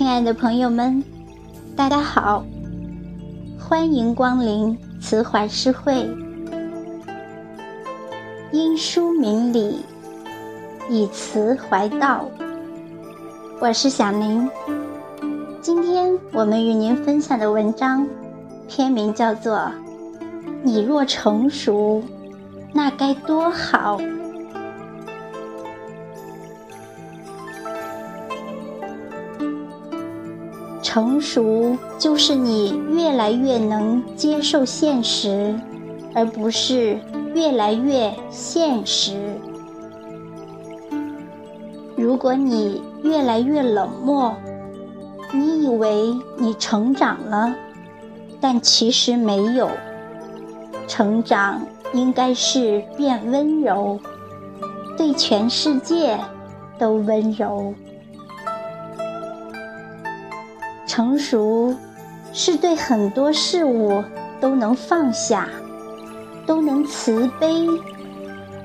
亲爱的朋友们，大家好，欢迎光临慈怀诗会。因书明理，以词怀道。我是小宁，今天我们与您分享的文章，篇名叫做《你若成熟，那该多好》。成熟就是你越来越能接受现实，而不是越来越现实。如果你越来越冷漠，你以为你成长了，但其实没有。成长应该是变温柔，对全世界都温柔。成熟，是对很多事物都能放下，都能慈悲，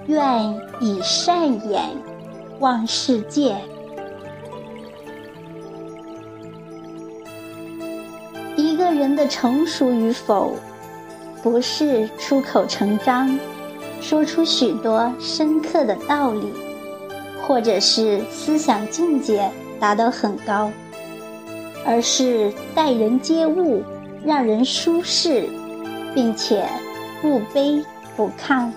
愿以善眼望世界。一个人的成熟与否，不是出口成章，说出许多深刻的道理，或者是思想境界达到很高。而是待人接物，让人舒适，并且不卑不亢。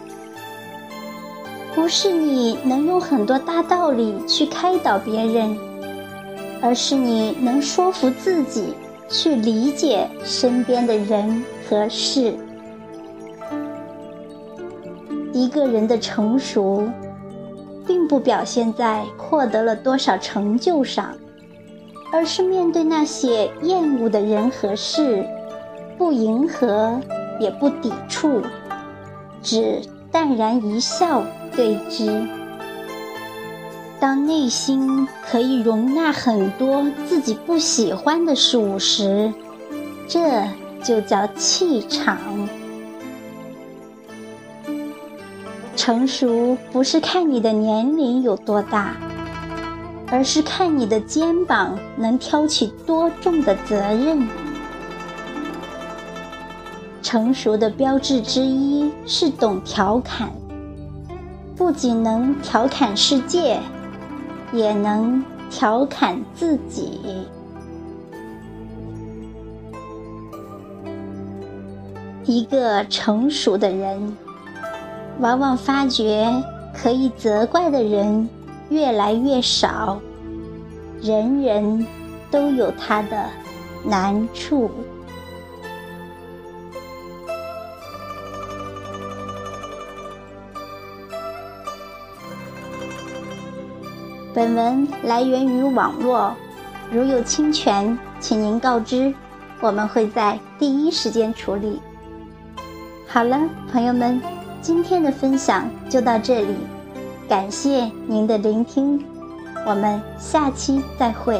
不是你能用很多大道理去开导别人，而是你能说服自己去理解身边的人和事。一个人的成熟，并不表现在获得了多少成就上。而是面对那些厌恶的人和事，不迎合，也不抵触，只淡然一笑对之。当内心可以容纳很多自己不喜欢的事物时，这就叫气场。成熟不是看你的年龄有多大。而是看你的肩膀能挑起多重的责任。成熟的标志之一是懂调侃，不仅能调侃世界，也能调侃自己。一个成熟的人，往往发觉可以责怪的人。越来越少，人人都有他的难处。本文来源于网络，如有侵权，请您告知，我们会在第一时间处理。好了，朋友们，今天的分享就到这里。感谢您的聆听，我们下期再会。